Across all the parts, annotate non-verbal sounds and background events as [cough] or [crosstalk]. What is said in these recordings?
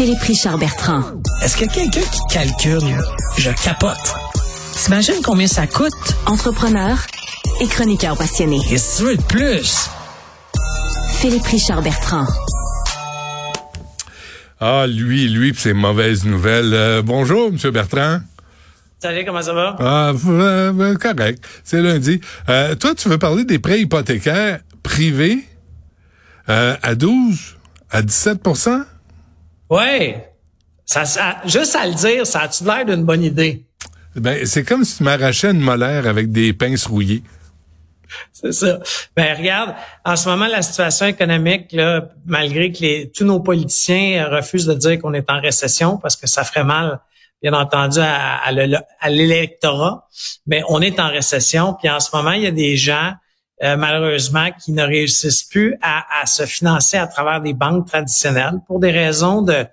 Philippe Richard Bertrand. Est-ce que quelqu'un qui calcule, je capote. T'imagines combien ça coûte? Entrepreneur et chroniqueur passionné. Qu'est-ce que tu veux de plus? Philippe Richard Bertrand. Ah, lui, lui, pis ses mauvaises nouvelles. Euh, bonjour, M. Bertrand. Salut, comment ça va? Ah, euh, euh, correct. C'est lundi. Euh, toi, tu veux parler des prêts hypothécaires privés euh, à 12, à 17 Oui. Ça, ça, juste à le dire, ça a-tu l'air d'une bonne idée? Ben, c'est comme si tu m'arrachais une molaire avec des pinces rouillées. C'est ça. Ben regarde, en ce moment, la situation économique, là, malgré que les, tous nos politiciens refusent de dire qu'on est en récession parce que ça ferait mal, bien entendu, à, à l'électorat, mais on est en récession. Puis en ce moment, il y a des gens, euh, malheureusement, qui ne réussissent plus à, se financer à travers des banques traditionnelles pour des raisons de,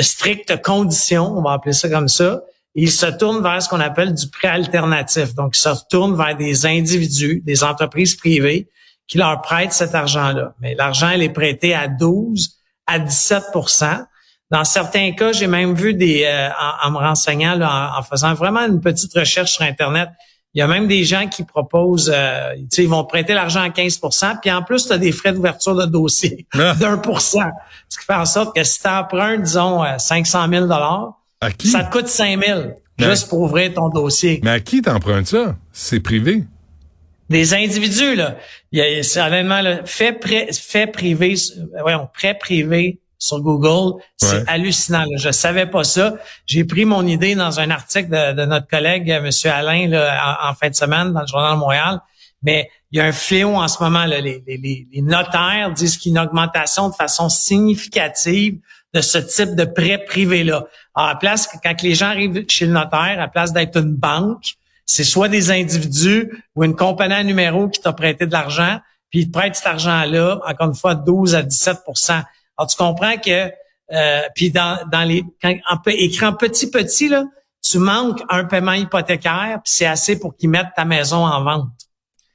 strictes conditions, on va appeler ça comme ça ils se tournent vers ce qu'on appelle du prêt alternatif. Donc, ils se retournent vers des individus, des entreprises privées qui leur prêtent cet argent-là. Mais l'argent, il est prêté à 12 à 17% Dans certains cas, j'ai même vu des, euh, en, me renseignant, en, faisant vraiment une petite recherche sur Internet, il y a même des gens qui proposent, euh, ils vont prêter l'argent à 15% puis en plus, tu as des frais d'ouverture de dossier [laughs] ah. d'un pour cent. Ce qui fait en sorte que si tu empruntes, disons, 500 euh, 000 à qui? Ça te coûte 5 000 juste pour ouvrir ton dossier. Mais à qui t'empruntes ça? C'est privé. Des individus, là. Il y a, c'est honnêtement, là, fait, prêt, fait privé, voyons, prêt privé sur Google, c'est hallucinant. Là. Je savais pas ça. J'ai pris mon idée dans un article de, notre collègue, M. Alain, là, en, fin de semaine, dans le Journal de Montréal. Mais il y a un fléau en ce moment. Là. Les, les, les notaires disent qu'il y a une augmentation de façon significative de ce type de prêt privé-là. À place, quand les gens arrivent chez le notaire, à place d'être une banque, c'est soit des individus ou une compagnie à numéro qui t'a prêté de l'argent, puis ils te prêtent cet argent-là, encore une fois, 12 à 17 Alors, tu comprends que, euh, puis dans, dans les, quand, en, écrit en petit petit, là, tu manques un paiement hypothécaire, puis c'est assez pour qu'ils mettent ta maison en vente.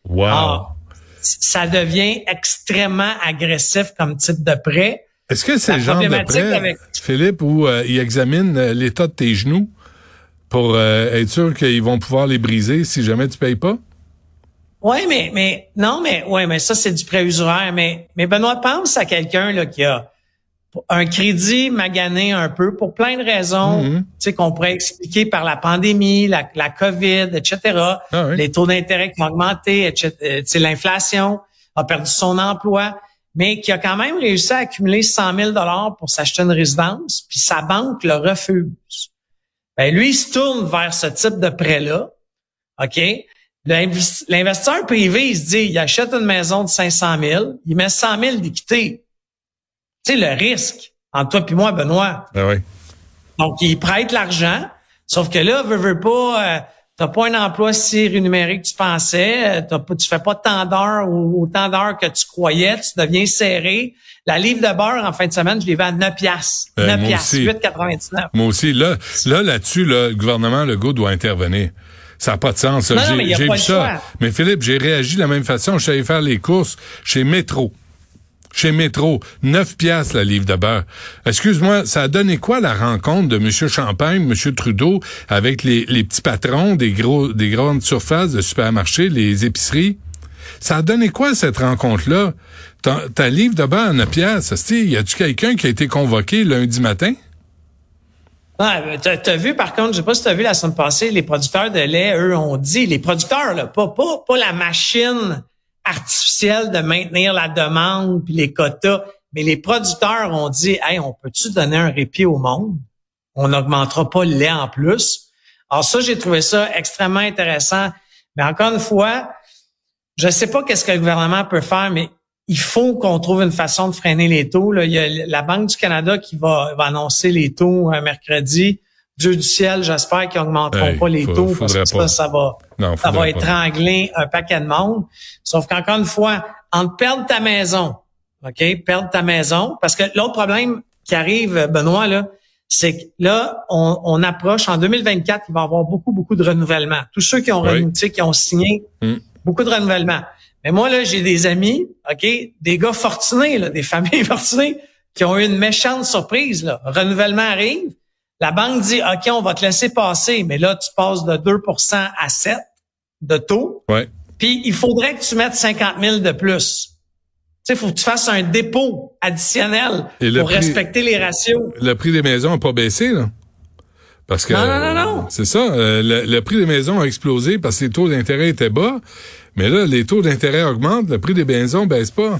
Wow. ça devient extrêmement agressif comme type de prêt. Est-ce que c'est le genre de prêt, Philippe, où euh, ils examinent euh, l'état de tes genoux pour euh, être sûr qu'ils vont pouvoir les briser si jamais tu payes pas? Oui, mais, mais, non, mais, ouais, mais ça, c'est du prêt usuraire. Mais, mais Benoît, pense à quelqu'un, là, qui a un crédit magané un peu pour plein de raisons, tu sais, qu'on pourrait expliquer par la pandémie, la, la COVID, etc., ah les taux d'intérêt qui ont augmenté, etc., l'inflation a perdu son emploi mais qui a quand même réussi à accumuler 100 000 dollars pour s'acheter une résidence, puis sa banque le refuse. Ben lui, il se tourne vers ce type de prêt-là, ok? L'investisseur privé, il se dit, il achète une maison de 500 000, il met 100 000 d'équité. Tu sais le risque entre toi et moi, Benoît. Ben oui. Donc il prête l'argent, sauf que là, veut, veut pas. Euh, t'as pas un emploi si rémunéré que tu pensais, euh, t'as pas, tu fais pas tant d'heures ou autant d'heures que tu croyais, tu deviens serré. La livre de beurre, en fin de semaine, je l'ai vendu à 9 piastres. 9 euh, piastres, 8,99. Moi aussi. Là, là, là-dessus, là, le gouvernement Legault doit intervenir. Ça n'a pas de sens. J'ai vu ça. Mais Philippe, j'ai réagi de la même façon. Je suis allé faire les courses chez Métro chez Métro, 9 piastres la livre de beurre. Excuse-moi, ça a donné quoi la rencontre de M. Champagne, M. Trudeau avec les, petits patrons des gros des grandes surfaces de supermarchés, les épiceries? Ça a donné quoi cette rencontre-là? Ta, livre de beurre à 9 piastres, y a-tu quelqu'un qui a été convoqué lundi matin? Ouais, t'as as vu par contre, je sais pas si t'as vu la semaine passée, les producteurs de lait, eux, ont dit, les producteurs, là, pas, pas, pas la machine artificielle de maintenir la demande puis les quotas. Mais les producteurs ont dit, hey, on peut-tu donner un répit au monde? On n'augmentera pas le lait en plus. Alors ça, j'ai trouvé ça extrêmement intéressant. Mais encore une fois, je ne sais pas qu'est-ce que le gouvernement peut faire, mais il faut qu'on trouve une façon de freiner les taux. Là. Il y a la Banque du Canada qui va, annoncer les taux un mercredi. Dieu du ciel, j'espère qu'ils augmenteront pas les taux parce que ça, ça va, ça va étrangler un paquet de monde. Sauf qu'encore une fois, en perdre ta maison, OK, perdre ta maison, parce que l'autre problème qui arrive, Benoît, là, c'est que là, on, approche, en 2024, il va y avoir beaucoup, beaucoup de renouvellement. Tous ceux qui ont, qui ont signé, mm. beaucoup de renouvellement. Mais moi, là, j'ai des amis, OK, des gars fortunés, là, des [laughs] familles fortunées, qui ont eu une méchante surprise. Là. Renouvellement arrive, la banque dit, OK, on va te laisser passer, mais là, tu passes de 2% à 7 de taux. Ouais. Puis, il faudrait que tu mettes 50 000 de plus. Tu sais, faut que tu fasses un dépôt additionnel pour respecter les ratios. Le prix des maisons n'a pas baissé, là. Parce que non, non, non, non. c'est ça, euh, le, prix des maisons a explosé parce que les taux d'intérêt étaient bas, mais là les taux d'intérêt augmentent, le prix des maisons baisse pas.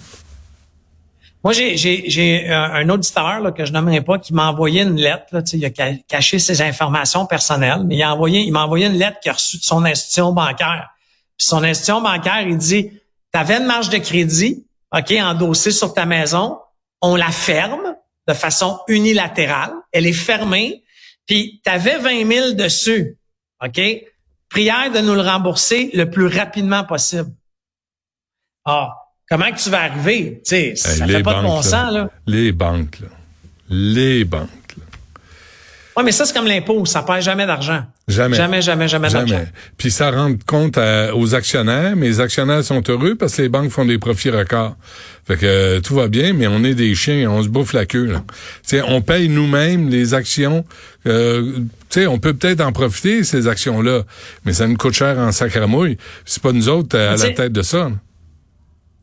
Moi, j'ai un auditeur là, que je nommerai pas qui m'a envoyé une lettre. Là, il a caché ses informations personnelles, mais il a envoyé, m'a envoyé une lettre qu'il a reçue de son institution bancaire. Puis son institution bancaire, il dit, tu avais une marge de crédit, OK, endossée sur ta maison, on la ferme de façon unilatérale, elle est fermée, puis tu avais 20 000 dessus, OK? Prière de nous le rembourser le plus rapidement possible. Ah, comment que tu vas arriver? Tu sais, ça fait pas de bon sens, là. Les banques, là. Les banques. Oui, mais ça, c'est comme l'impôt. Ça perd jamais d'argent. Jamais. Jamais, jamais, jamais, d'argent. Puis ça rend compte aux actionnaires, mais les actionnaires sont heureux parce que les banques font des profits records. Fait que euh, tout va bien, mais on est des chiens, on se bouffe la queue. Là. on paye nous-mêmes les actions. Euh, on peut peut-être en profiter, ces actions-là, mais ça nous coûte cher en sacramouille. C'est pas nous autres à la tête de ça.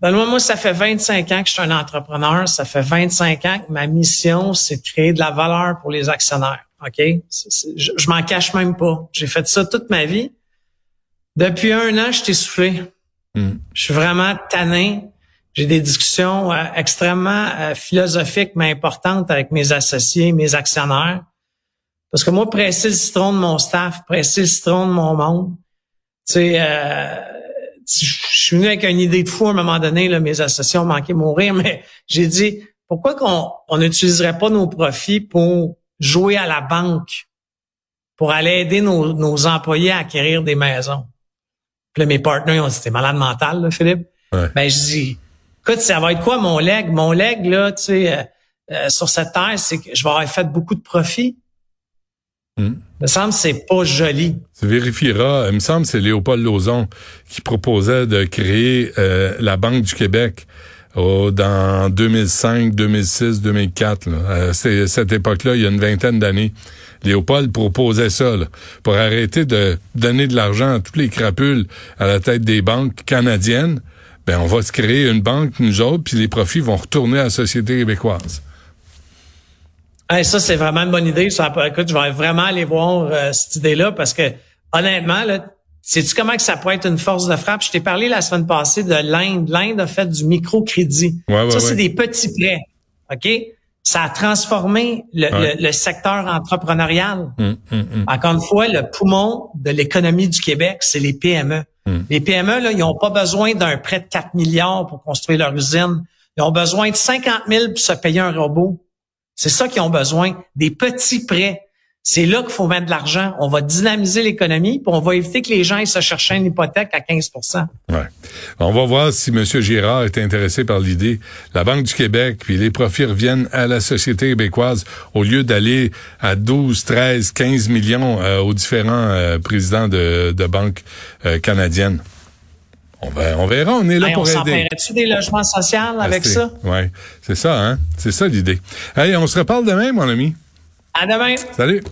Ben moi, ça fait 25 ans que je suis un entrepreneur. Ça fait 25 ans que ma mission, c'est de créer de la valeur pour les actionnaires. OK? je, m'en cache même pas. J'ai fait ça toute ma vie. Depuis un an, je t'ai soufflé. Hmm. Je suis vraiment tanné. J'ai des discussions euh, extrêmement euh, philosophiques mais importantes avec mes associés, mes actionnaires. Parce que moi, presser le citron de mon staff, presser le citron de mon monde, tu sais, euh, je suis venu avec une idée de fou à un moment donné, là, mes associés ont manqué mourir, [laughs] mais j'ai dit, pourquoi qu'on n'utiliserait pas nos profits pour jouer à la banque pour aller aider nos, employés à acquérir des maisons? Puis là, mes partenaires ont dit, t'es malade mental, là, Philippe. Ben, je dis, écoute, ça va être quoi mon leg? Mon leg, là, tu sais, euh, euh, sur cette terre, c'est que je vais avoir fait beaucoup de profits. Hmm. Me semble c'est pas joli. Tu vérifieras. Il me semble que c'est Léopold Lozon qui proposait de créer euh, la Banque du Québec oh, dans 2005, 2006, 2004. Là. cette époque-là, il y a une vingtaine d'années. Léopold proposait ça pour arrêter de donner de l'argent à toutes les crapules à la tête des banques canadiennes. Ben, on va se créer une banque, nous autres, puis les profits vont retourner à la société québécoise. Ça, c'est vraiment une bonne idée. Ça, écoute, je vais vraiment aller voir euh, cette idée-là parce que, honnêtement, là, Sais-tu comment que ça pourrait être une force de frappe? Je t'ai parlé la semaine passée de l'Inde. L'Inde a fait du microcrédit. Ouais, ça, c'est des petits prêts. OK? Ça a transformé le, secteur entrepreneurial. Hum, hum, hum. Encore une fois, le poumon de l'économie du Québec, c'est les PME. Les PME, là, ils n'ont pas besoin d'un prêt de 4 milliards pour construire leur usine. Ils ont besoin de 50 000 pour se payer un robot. C'est ça qu'ils ont besoin. Des petits prêts. C'est là qu'il faut mettre de l'argent. On va dynamiser l'économie, puis on va éviter que les gens aient se chercher une hypothèque à 15 ouais. On va voir si M. Girard est intéressé par l'idée. La Banque du Québec, puis les profits reviennent à la société québécoise au lieu d'aller à 12, 13, 15 millions euh, aux différents euh, présidents de, de banques euh, canadiennes. On, va, on verra, on est là pour aider. On tu des logements sociaux avec ça? Oui, c'est ça, hein? C'est ça l'idée. Hey, on se reparle demain, mon ami. À demain. Salut.